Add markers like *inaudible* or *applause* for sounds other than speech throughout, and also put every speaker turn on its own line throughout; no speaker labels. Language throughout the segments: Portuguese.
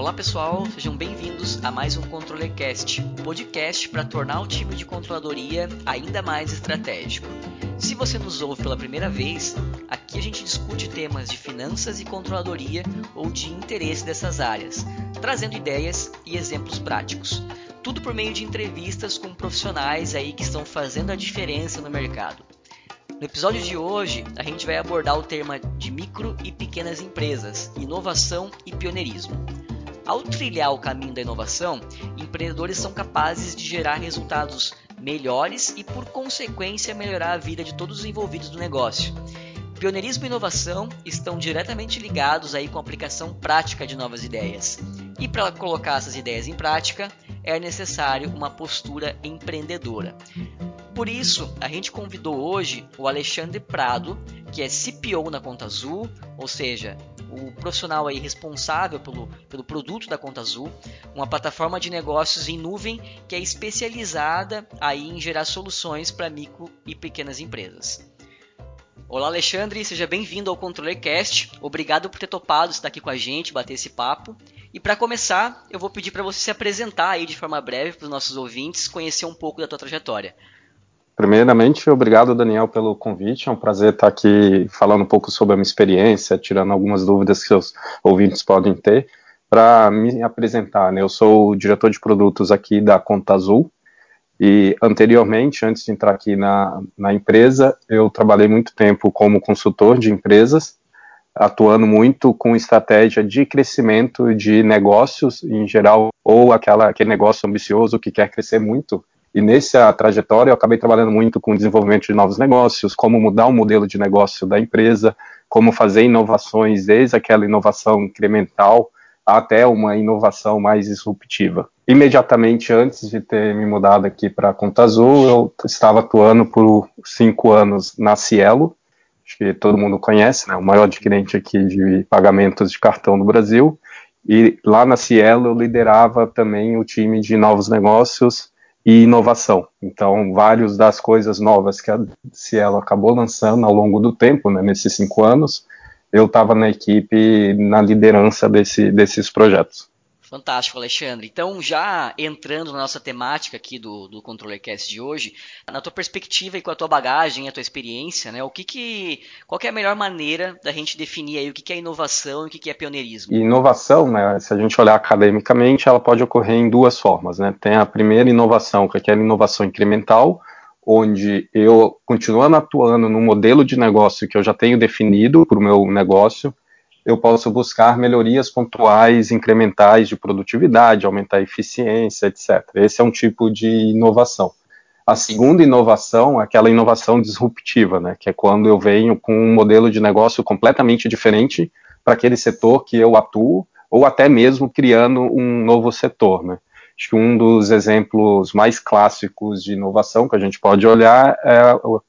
Olá pessoal, sejam bem-vindos a mais um ControllerCast, um podcast para tornar o time de controladoria ainda mais estratégico. Se você nos ouve pela primeira vez, aqui a gente discute temas de finanças e controladoria ou de interesse dessas áreas, trazendo ideias e exemplos práticos. Tudo por meio de entrevistas com profissionais aí que estão fazendo a diferença no mercado. No episódio de hoje, a gente vai abordar o tema de micro e pequenas empresas, inovação e pioneirismo. Ao trilhar o caminho da inovação, empreendedores são capazes de gerar resultados melhores e, por consequência, melhorar a vida de todos os envolvidos do negócio. Pioneirismo e inovação estão diretamente ligados aí com a aplicação prática de novas ideias. E para colocar essas ideias em prática, é necessário uma postura empreendedora. Por isso, a gente convidou hoje o Alexandre Prado, que é CPO na Conta Azul, ou seja, o profissional aí responsável pelo, pelo produto da Conta Azul, uma plataforma de negócios em nuvem que é especializada aí em gerar soluções para micro e pequenas empresas. Olá Alexandre, seja bem-vindo ao ControllerCast. Obrigado por ter topado estar aqui com a gente, bater esse papo. E para começar, eu vou pedir para você se apresentar aí de forma breve para os nossos ouvintes, conhecer um pouco da tua trajetória.
Primeiramente, obrigado, Daniel, pelo convite. É um prazer estar aqui falando um pouco sobre a minha experiência, tirando algumas dúvidas que os ouvintes podem ter. Para me apresentar, né, eu sou o diretor de produtos aqui da Conta Azul. E anteriormente, antes de entrar aqui na, na empresa, eu trabalhei muito tempo como consultor de empresas, atuando muito com estratégia de crescimento de negócios em geral, ou aquela, aquele negócio ambicioso que quer crescer muito e nessa trajetória eu acabei trabalhando muito com desenvolvimento de novos negócios, como mudar o modelo de negócio da empresa, como fazer inovações desde aquela inovação incremental até uma inovação mais disruptiva. Imediatamente antes de ter me mudado aqui para a Conta Azul, eu estava atuando por cinco anos na Cielo, acho que todo mundo conhece, né, o maior adquirente aqui de pagamentos de cartão no Brasil, e lá na Cielo eu liderava também o time de novos negócios e inovação. Então, várias das coisas novas que a Cielo acabou lançando ao longo do tempo, né, nesses cinco anos, eu estava na equipe, na liderança desse, desses projetos.
Fantástico, Alexandre. Então, já entrando na nossa temática aqui do, do ControllerCast de hoje, na tua perspectiva e com a tua bagagem, a tua experiência, né, o que que, qual que é a melhor maneira da gente definir aí o que, que é inovação e o que, que é pioneirismo?
inovação, né, se a gente olhar academicamente, ela pode ocorrer em duas formas. Né? Tem a primeira inovação, que é aquela inovação incremental, onde eu, continuando atuando no modelo de negócio que eu já tenho definido para o meu negócio, eu posso buscar melhorias pontuais, incrementais de produtividade, aumentar a eficiência, etc. Esse é um tipo de inovação. A segunda inovação é aquela inovação disruptiva, né, que é quando eu venho com um modelo de negócio completamente diferente para aquele setor que eu atuo, ou até mesmo criando um novo setor. Né. Acho que um dos exemplos mais clássicos de inovação que a gente pode olhar é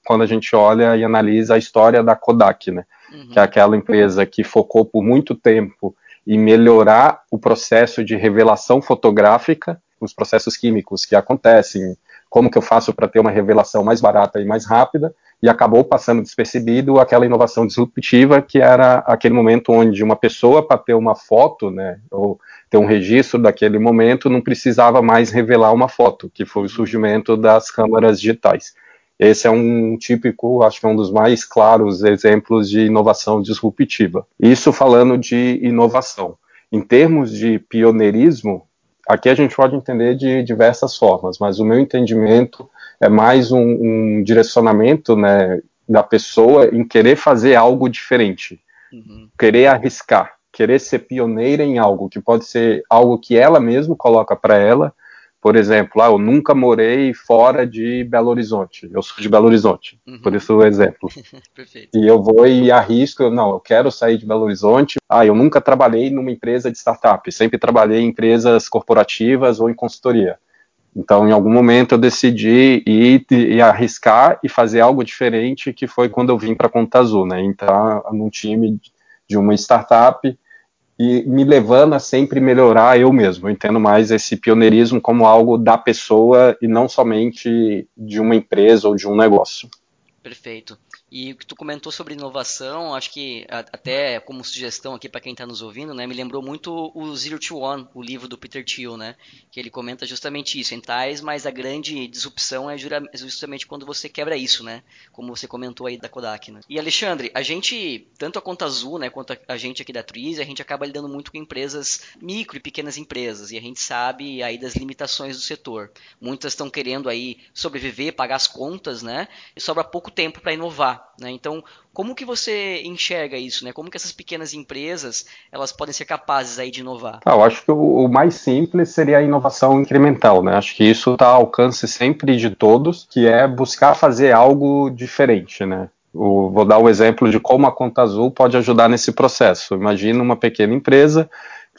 quando a gente olha e analisa a história da Kodak, né? Uhum. Que é aquela empresa que focou por muito tempo em melhorar o processo de revelação fotográfica, os processos químicos que acontecem, como que eu faço para ter uma revelação mais barata e mais rápida, e acabou passando despercebido aquela inovação disruptiva que era aquele momento onde uma pessoa para ter uma foto, né, ou ter um registro daquele momento, não precisava mais revelar uma foto, que foi o surgimento das câmeras digitais. Esse é um típico, acho que é um dos mais claros exemplos de inovação disruptiva. Isso falando de inovação. Em termos de pioneirismo, aqui a gente pode entender de diversas formas, mas o meu entendimento é mais um, um direcionamento né, da pessoa em querer fazer algo diferente, uhum. querer arriscar querer ser pioneira em algo, que pode ser algo que ela mesma coloca para ela. Por exemplo, ah, eu nunca morei fora de Belo Horizonte. Eu sou de Belo Horizonte, uhum. por isso o exemplo. *laughs* e eu vou e arrisco, não, eu quero sair de Belo Horizonte. Ah, eu nunca trabalhei numa empresa de startup, sempre trabalhei em empresas corporativas ou em consultoria. Então, em algum momento, eu decidi ir, ir, arriscar e fazer algo diferente, que foi quando eu vim para a Conta Azul, né? Entrar num time de uma startup e me levando a sempre melhorar eu mesmo. Eu entendo mais esse pioneirismo como algo da pessoa e não somente de uma empresa ou de um negócio.
Perfeito. E o que tu comentou sobre inovação, acho que até como sugestão aqui para quem está nos ouvindo, né, me lembrou muito o Zero to One, o livro do Peter Thiel, né, que ele comenta justamente isso, em tais, mas a grande disrupção é justamente quando você quebra isso, né, como você comentou aí da Kodak, né. E Alexandre, a gente, tanto a Conta Azul, né, quanto a gente aqui da Twizy, a gente acaba lidando muito com empresas micro e pequenas empresas, e a gente sabe aí das limitações do setor. Muitas estão querendo aí sobreviver, pagar as contas, né, e sobra pouco tempo para inovar. Né? Então, como que você enxerga isso? Né? Como que essas pequenas empresas elas podem ser capazes aí de inovar?
Ah, eu acho que o, o, mais simples seria a inovação incremental. Né? Acho que isso está ao alcance sempre de todos, que é buscar fazer algo diferente. Né? O, vou dar o exemplo de como a Conta Azul pode ajudar nesse processo. Imagina uma pequena empresa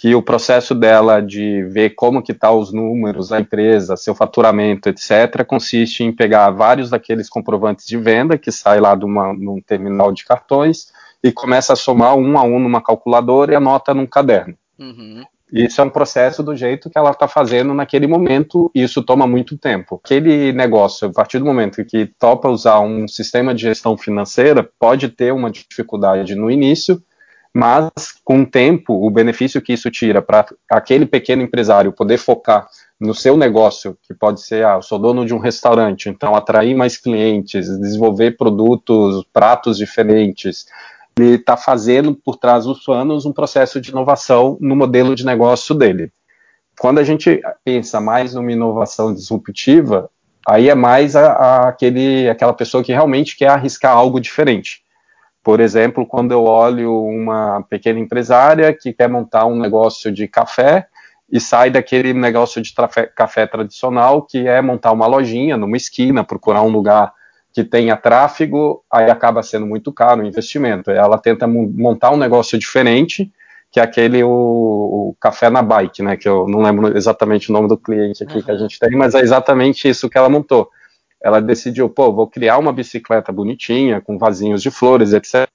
que o processo dela de ver como que tá os números da empresa, seu faturamento, etc., consiste em pegar vários daqueles comprovantes de venda que sai lá de, uma, de um terminal de cartões e começa a somar um a um numa calculadora e anota num caderno. Uhum. Isso é um processo do jeito que ela está fazendo naquele momento, e isso toma muito tempo. Aquele negócio, a partir do momento que topa usar um sistema de gestão financeira, pode ter uma dificuldade no início, mas com o tempo, o benefício que isso tira para aquele pequeno empresário poder focar no seu negócio, que pode ser, ah, eu sou dono de um restaurante, então atrair mais clientes, desenvolver produtos, pratos diferentes, ele está fazendo por trás dos panos um processo de inovação no modelo de negócio dele. Quando a gente pensa mais numa inovação disruptiva, aí é mais a, a aquele, aquela pessoa que realmente quer arriscar algo diferente. Por exemplo, quando eu olho uma pequena empresária que quer montar um negócio de café e sai daquele negócio de café tradicional, que é montar uma lojinha numa esquina, procurar um lugar que tenha tráfego, aí acaba sendo muito caro o investimento. Ela tenta montar um negócio diferente, que é aquele o, o, café na bike, né? Que eu não lembro exatamente o nome do cliente aqui uhum. que a gente tem, mas é exatamente isso que ela montou ela decidiu, pô, vou criar uma bicicleta bonitinha, com vasinhos de flores, etc.,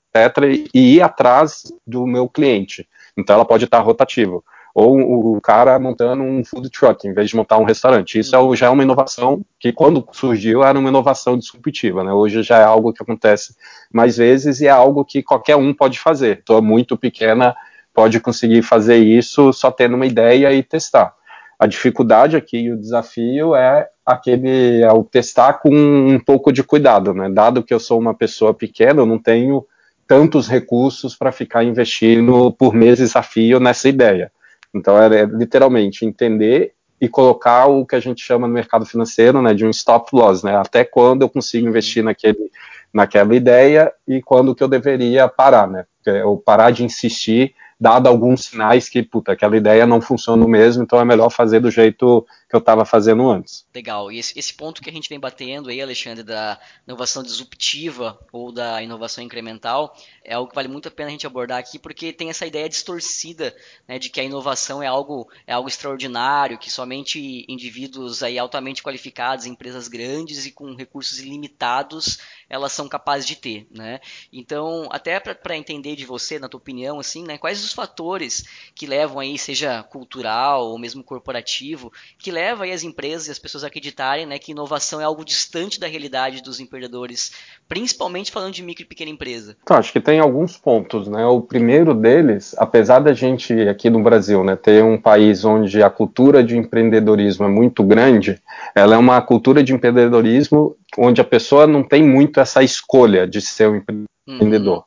e ir atrás do meu cliente. Então ela pode estar rotativa. Ou o cara montando um food truck, em vez de montar um restaurante. Isso é, já é uma inovação que, quando surgiu, era uma inovação disruptiva. Né? Hoje já é algo que acontece mais vezes e é algo que qualquer um pode fazer. Estou muito pequena, pode conseguir fazer isso só tendo uma ideia e testar. A dificuldade aqui e o desafio é aquele ao testar com um pouco de cuidado, né? Dado que eu sou uma pessoa pequena, eu não tenho tantos recursos para ficar investindo por meses a fio nessa ideia. Então é, é, literalmente entender e colocar o que a gente chama no mercado financeiro, né, de um stop loss, né? Até quando eu consigo investir naquele naquela ideia e quando que eu deveria parar, né? Ou parar de insistir dado alguns sinais que, puta, aquela ideia não funciona mesmo, então é melhor fazer do jeito que eu estava fazendo antes.
Legal. E esse, esse, ponto que a gente vem batendo aí, Alexandre, da inovação disruptiva ou da inovação incremental, é algo que vale muito a pena a gente abordar aqui, porque tem essa ideia distorcida né, de que a inovação é algo, é algo extraordinário, que somente indivíduos aí altamente qualificados, empresas grandes e com recursos ilimitados, elas são capazes de ter. Né? Então, até para entender de você, na tua opinião, assim, né, quais os fatores que levam aí, seja cultural ou mesmo corporativo, que leva aí as empresas e as pessoas a acreditarem né, que inovação é algo distante da realidade dos empreendedores, principalmente falando de micro e pequena empresa?
Então, acho que tem alguns pontos. Né? O primeiro deles, apesar da gente aqui no Brasil né, ter um país onde a cultura de empreendedorismo é muito grande, ela é uma cultura de empreendedorismo onde a pessoa não tem muito essa escolha de ser um empreendedor. Uhum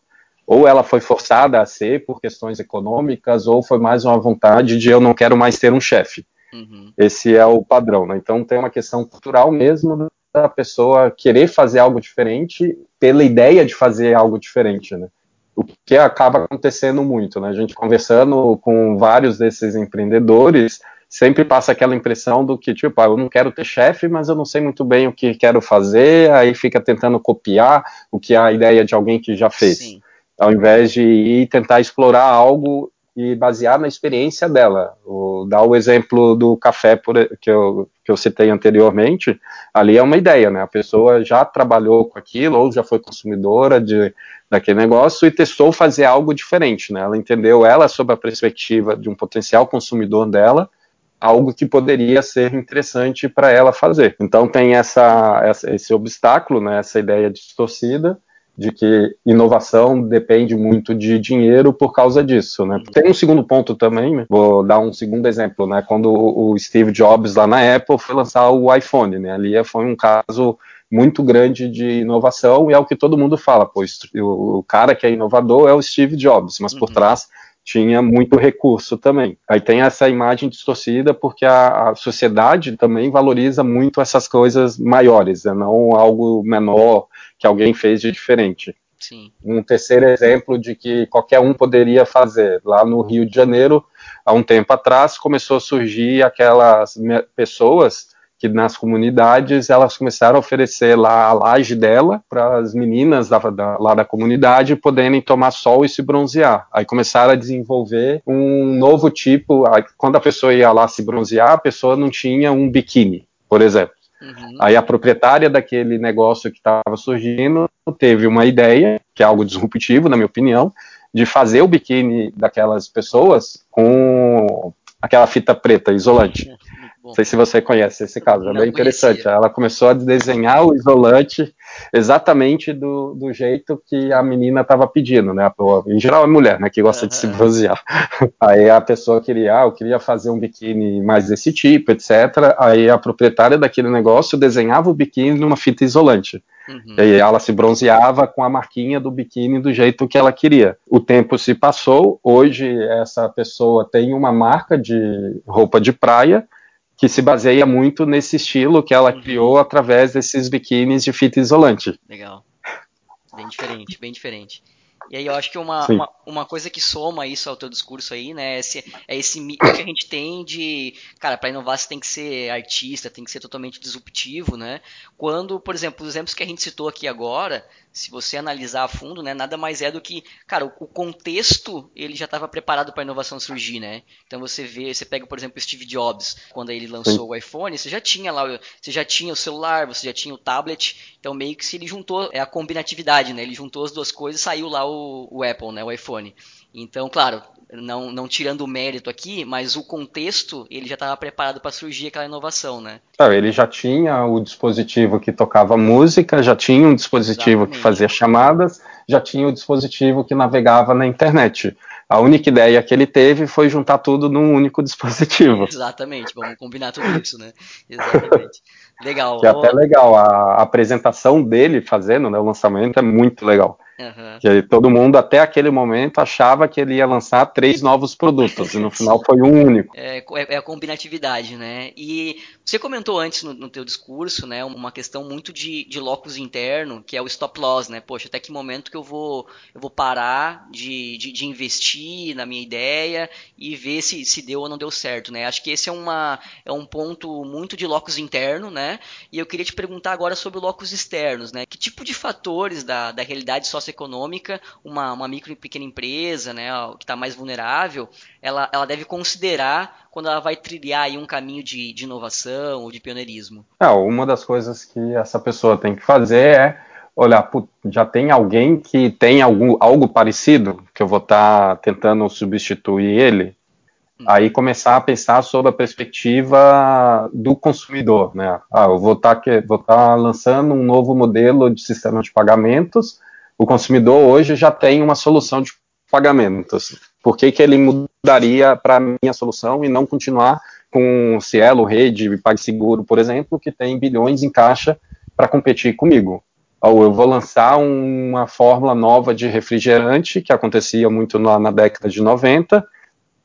ou ela foi forçada a ser por questões econômicas, ou foi mais uma vontade de eu não quero mais ter um chefe. Uhum. Esse é o padrão, né? Então tem uma questão cultural mesmo da pessoa querer fazer algo diferente pela ideia de fazer algo diferente, né? O que acaba acontecendo muito, né? A gente conversando com vários desses empreendedores, sempre passa aquela impressão do que, tipo, ah, eu não quero ter chefe, mas eu não sei muito bem o que quero fazer, aí fica tentando copiar o que é a ideia de alguém que já fez. Sim. Ao invés de ir tentar explorar algo e basear na experiência dela. O, dar o exemplo do café por, que, eu, que eu citei anteriormente, ali é uma ideia, né? A pessoa já trabalhou com aquilo, ou já foi consumidora de, daquele negócio e testou fazer algo diferente, né? Ela entendeu ela sob a perspectiva de um potencial consumidor dela algo que poderia ser interessante para ela fazer. Então tem essa, essa, esse obstáculo, né, essa ideia distorcida de que inovação depende muito de dinheiro por causa disso, né? Tem um segundo ponto também, né? vou dar um segundo exemplo, né? Quando o Steve Jobs lá na Apple foi lançar o iPhone, né? Ali foi um caso muito grande de inovação e é o que todo mundo fala, pois o cara que é inovador é o Steve Jobs, mas por uhum. trás tinha muito recurso também. Aí tem essa imagem distorcida porque a, a sociedade também valoriza muito essas coisas maiores, né? não algo menor que alguém fez de diferente. Sim. Um terceiro exemplo de que qualquer um poderia fazer. Lá no Rio de Janeiro, há um tempo atrás, começou a surgir aquelas pessoas que nas comunidades elas começaram a oferecer lá a laje dela para as meninas da, da, lá da comunidade poderem tomar sol e se bronzear. Aí começaram a desenvolver um novo tipo. Quando a pessoa ia lá se bronzear, a pessoa não tinha um biquíni, por exemplo. Uhum. Aí a proprietária daquele negócio que estava surgindo teve uma ideia, que é algo disruptivo, na minha opinião, de fazer o biquíni daquelas pessoas com aquela fita preta isolante. Não sei se você conhece esse caso, é bem interessante. Ela começou a desenhar o isolante exatamente do, do jeito que a menina estava pedindo, né? Em geral é mulher, né? Que gosta uhum. de se bronzear. *laughs* Aí a pessoa queria, ah, eu queria fazer um biquíni mais desse tipo, etc. Aí a proprietária daquele negócio desenhava o biquíni numa fita isolante. Uhum. E aí ela se bronzeava com a marquinha do biquíni do jeito que ela queria. O tempo se passou, hoje essa pessoa tem uma marca de roupa de praia que se baseia muito nesse estilo que ela uhum. criou através desses biquínis de fita isolante.
Legal. Bem diferente, bem diferente. E aí eu acho que uma, uma, uma, coisa que soma isso ao teu discurso aí, né, é esse, é esse mito que a gente tem de, cara, para inovar você tem que ser artista, tem que ser totalmente disruptivo, né? Quando, por exemplo, os exemplos que a gente citou aqui agora, se você analisar a fundo, né, nada mais é do que, cara, o, o contexto ele já estava preparado para a inovação surgir, né? Então você vê, você pega, por exemplo, Steve Jobs, quando ele lançou Sim. o iPhone, você já tinha lá, você já tinha o celular, você já tinha o tablet, então meio que se ele juntou, é a combinatividade, né? Ele juntou as duas coisas, saiu lá o o, Apple, né, o iPhone. Então, claro, não, não tirando o mérito aqui, mas o contexto ele já estava preparado para surgir aquela inovação, né?
ele já tinha o dispositivo que tocava música, já tinha um dispositivo Exatamente. que fazia chamadas, já tinha o dispositivo que navegava na internet. A única ideia que ele teve foi juntar tudo num único dispositivo.
Exatamente, vamos combinar tudo isso, né? Exatamente. *laughs* Legal.
Que é até legal, a apresentação dele fazendo né, o lançamento é muito legal. Uhum. Que todo mundo, até aquele momento, achava que ele ia lançar três novos produtos, e no final foi um único.
É, é, é, a combinatividade, né? E você comentou antes no, no teu discurso, né, uma questão muito de, de locus interno, que é o stop loss, né? Poxa, até que momento que eu vou, eu vou parar de, de, de investir na minha ideia e ver se, se deu ou não deu certo, né? Acho que esse é, uma, é um ponto muito de locus interno, né? E eu queria te perguntar agora sobre locus externos, né? Que tipo de fatores da, da realidade socioeconômica econômica, uma, uma micro e pequena empresa, né, que está mais vulnerável, ela, ela deve considerar quando ela vai trilhar aí um caminho de, de inovação ou de pioneirismo?
É, uma das coisas que essa pessoa tem que fazer é olhar, já tem alguém que tem algum, algo parecido, que eu vou estar tá tentando substituir ele, hum. aí começar a pensar sobre a perspectiva do consumidor, né? Ah, eu vou estar tá, vou tá lançando um novo modelo de sistema de pagamentos o consumidor hoje já tem uma solução de pagamentos. Por que, que ele mudaria para a minha solução e não continuar com Cielo, Rede, PagSeguro, por exemplo, que tem bilhões em caixa para competir comigo? Ou eu vou lançar uma fórmula nova de refrigerante, que acontecia muito na, na década de 90,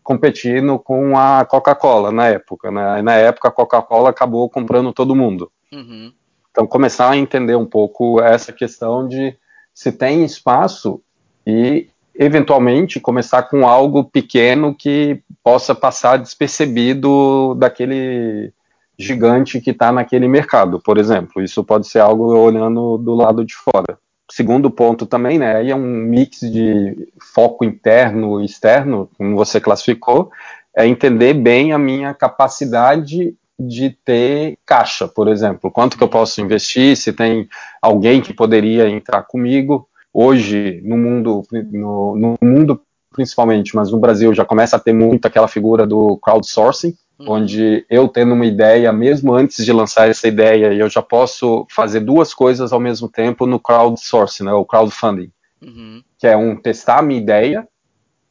competindo com a Coca-Cola na época. Né? Na época, a Coca-Cola acabou comprando todo mundo. Uhum. Então, começar a entender um pouco essa questão de se tem espaço e eventualmente começar com algo pequeno que possa passar despercebido daquele gigante que está naquele mercado, por exemplo. Isso pode ser algo olhando do lado de fora. Segundo ponto também, né, aí é um mix de foco interno e externo, como você classificou, é entender bem a minha capacidade de ter caixa, por exemplo. Quanto que eu posso investir? Se tem alguém que poderia entrar comigo. Hoje, no mundo, no, no mundo principalmente, mas no Brasil já começa a ter muito aquela figura do crowdsourcing, Uhum. Onde eu tendo uma ideia, mesmo antes de lançar essa ideia, eu já posso fazer duas coisas ao mesmo tempo no crowdsourcing, né, o crowdfunding. Uhum. Que é um, testar a minha ideia,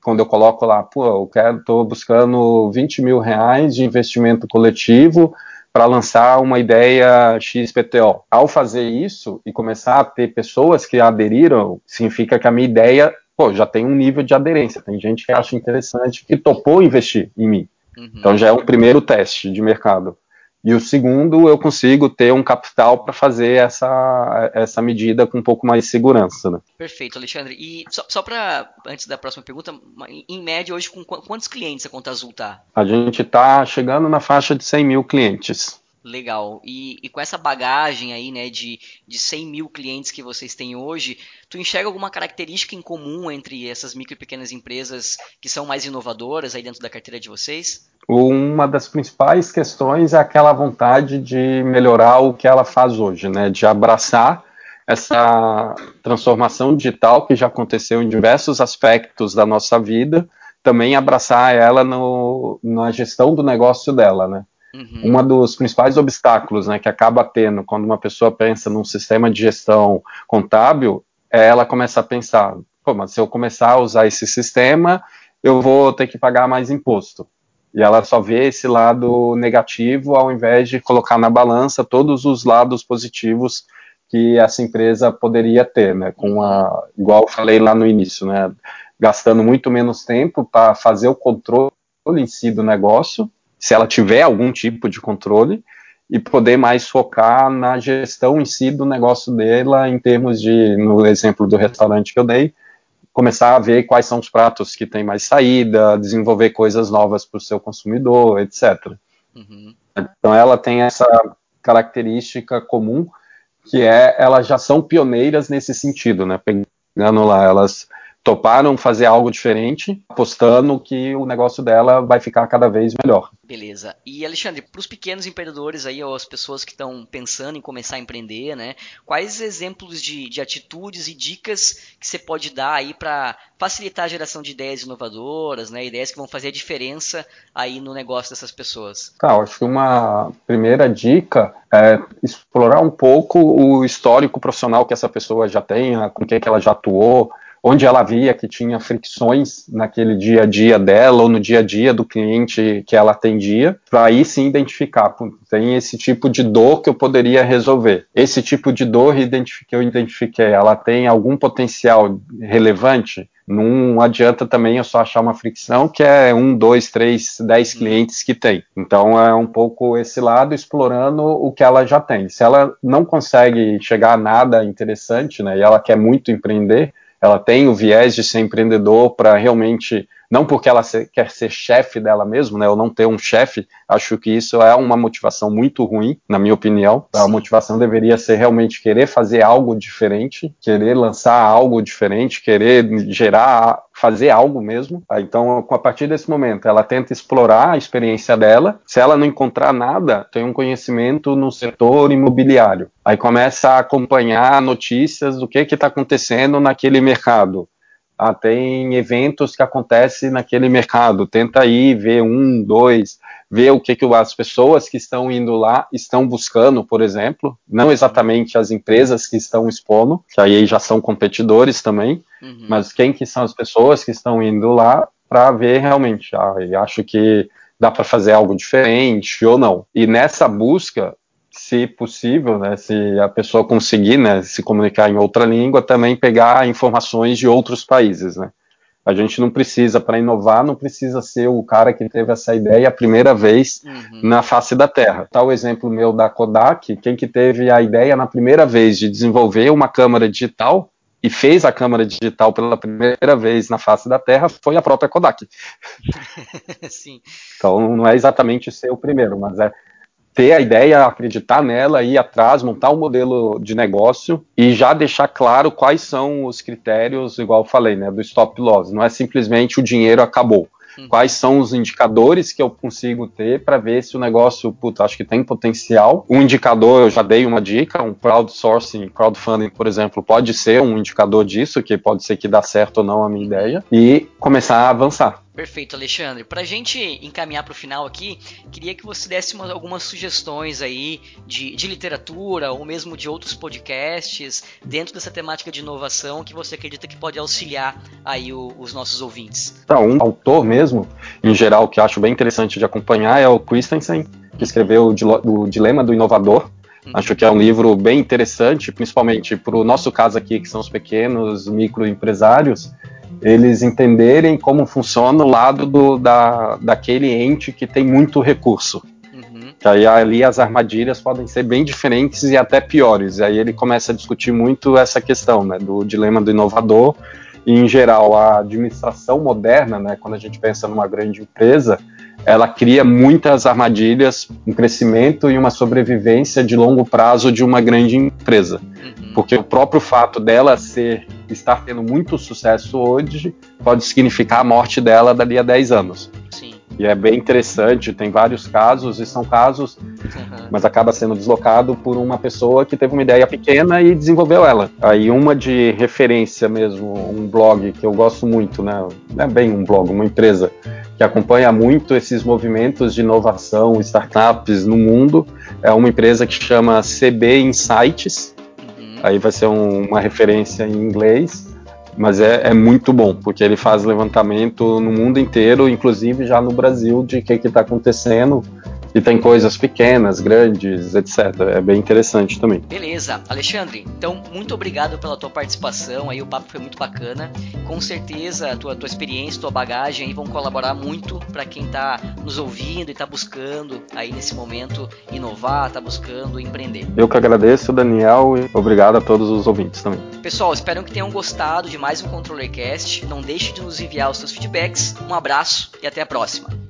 quando eu coloco lá, pô, eu quero, tô buscando 20 mil reais de investimento coletivo para lançar uma ideia XPTO. Ao fazer isso e começar a ter pessoas que aderiram, significa que a minha ideia pô, já tem um nível de aderência. Tem gente que acha interessante, que topou investir em mim. Uhum. Então já é um primeiro teste de mercado. E o segundo, eu consigo ter um capital para fazer essa, essa medida com um pouco mais de segurança. Né?
Perfeito, Alexandre. E só, só para, antes da próxima pergunta, em média, hoje, com quantos clientes a Conta Azul está?
A gente está chegando na faixa de 100 mil clientes.
Legal. E, e, com essa bagagem aí, né, de, de 100 mil clientes que vocês têm hoje, tu enxerga alguma característica em comum entre essas micro e pequenas empresas que são mais inovadoras aí dentro da carteira de vocês?
Uma das principais questões é aquela vontade de melhorar o que ela faz hoje, né, de abraçar essa transformação digital que já aconteceu em diversos aspectos da nossa vida, também abraçar ela no, na gestão do negócio dela, né? Uhum. Um dos principais obstáculos né, que acaba tendo quando uma pessoa pensa num sistema de gestão contábil é ela começar a pensar: Pô, mas se eu começar a usar esse sistema, eu vou ter que pagar mais imposto. E ela só vê esse lado negativo ao invés de colocar na balança todos os lados positivos que essa empresa poderia ter, né? Com a, igual eu falei lá no início, né? Gastando muito menos tempo para fazer o controle em si do negócio se ela tiver algum tipo de controle, e poder mais focar na gestão em si do negócio dela, em termos de, no exemplo do restaurante que eu dei, começar a ver quais são os pratos que têm mais saída, desenvolver coisas novas para o seu consumidor, etc. Uhum. Então ela tem essa característica comum que é elas já são pioneiras nesse sentido, né? Pegando lá, elas toparam fazer algo diferente, apostando que o negócio dela vai ficar cada vez melhor.
Beleza. E Alexandre, para os pequenos empreendedores aí, ou as pessoas que estão pensando em começar a empreender, né? Quais exemplos de, de atitudes e dicas que você pode dar aí para facilitar a geração de ideias inovadoras, né? Ideias que vão fazer a diferença aí no negócio dessas pessoas?
Tá, acho que uma primeira dica é explorar um pouco o histórico profissional que essa pessoa já tem, com quem que ela já atuou, onde ela via que tinha fricções naquele dia a dia dela ou no dia a dia do cliente que ela atendia, para aí sim identificar, tem esse tipo de dor que eu poderia resolver. Esse tipo de dor que eu identifiquei, ela tem algum potencial relevante? Não adianta também eu só achar uma fricção que é um, dois, três, dez uhum. clientes que tem. Então é um pouco esse lado explorando o que ela já tem. Se ela não consegue chegar a nada interessante, né, e ela quer muito empreender, ela tem o viés de ser empreendedor para realmente, não porque ela ser, quer ser chefe dela mesma, né, ou não ter um chefe, acho que isso é uma motivação muito ruim, na minha opinião. A motivação deveria ser realmente querer fazer algo diferente, querer lançar algo diferente, querer gerar fazer algo mesmo. Tá? Então, a partir desse momento, ela tenta explorar a experiência dela. Se ela não encontrar nada, tem um conhecimento no setor imobiliário. Aí começa a acompanhar notícias do que está acontecendo naquele mercado. Ah, tem eventos que acontecem naquele mercado. Tenta ir ver um, dois, ver o que, que as pessoas que estão indo lá estão buscando, por exemplo. Não exatamente as empresas que estão expondo, que aí já são competidores também, uhum. mas quem que são as pessoas que estão indo lá para ver realmente. Ah, acho que dá para fazer algo diferente ou não. E nessa busca, se possível, né, se a pessoa conseguir né, se comunicar em outra língua, também pegar informações de outros países. Né. A gente não precisa, para inovar, não precisa ser o cara que teve essa ideia a primeira vez uhum. na face da Terra. Tal exemplo meu da Kodak, quem que teve a ideia na primeira vez de desenvolver uma câmera digital e fez a câmera digital pela primeira vez na face da Terra foi a própria Kodak. *laughs* Sim. Então não é exatamente ser o primeiro, mas é ter a ideia, acreditar nela, ir atrás, montar um modelo de negócio e já deixar claro quais são os critérios, igual eu falei, né, do stop loss. Não é simplesmente o dinheiro acabou. Uhum. Quais são os indicadores que eu consigo ter para ver se o negócio, puta, acho que tem potencial. Um indicador, eu já dei uma dica, um crowdsourcing, crowdfunding, por exemplo, pode ser um indicador disso, que pode ser que dá certo ou não a minha ideia, e começar a avançar.
Perfeito, Alexandre. Para a gente encaminhar para o final aqui, queria que você desse uma, algumas sugestões aí de, de, literatura ou mesmo de outros podcasts dentro dessa temática de inovação que você acredita que pode auxiliar aí o, os nossos ouvintes.
Então, um autor mesmo, em geral, que acho bem interessante de acompanhar é o Christensen, que escreveu o, o Dilema do Inovador. Uhum. Acho que é um livro bem interessante, principalmente para o nosso caso aqui, que são os pequenos microempresários, eles entenderem como funciona o lado do, da, daquele ente que tem muito recurso. Uhum. Que aí ali as armadilhas podem ser bem diferentes e até piores. E aí ele começa a discutir muito essa questão né, do dilema do inovador e, em geral, a administração moderna, né, quando a gente pensa numa grande empresa, ela cria muitas armadilhas, um crescimento e uma sobrevivência de longo prazo de uma grande empresa. Uhum. Porque o próprio fato dela ser estar tendo muito sucesso hoje pode significar a morte dela dali a 10 anos. Sim. E é bem interessante, tem vários casos, e são casos, uhum. mas acaba sendo deslocado por uma pessoa que teve uma ideia pequena e desenvolveu ela. Aí uma de referência mesmo, um blog que eu gosto muito, né? Não é bem um blog, uma empresa que acompanha muito esses movimentos de inovação, startups no mundo, é uma empresa que chama CB Insights. Aí vai ser um, uma referência em inglês, mas é, é, muito bom, porque ele faz levantamento no mundo inteiro, inclusive já no Brasil, de o que está acontecendo e tem coisas pequenas, grandes, etc. É bem interessante também.
Beleza. Alexandre, então muito obrigado pela tua participação aí, o papo foi muito bacana. Com certeza a tua, tua experiência, tua bagagem aí vão colaborar muito para quem está nos ouvindo e está buscando aí nesse momento inovar, está buscando empreender.
Eu que agradeço, Daniel, e obrigado a todos os ouvintes também.
Pessoal, espero que tenham gostado de mais um ControllerCast. Não deixe de nos enviar os seus feedbacks. Um abraço e até a próxima.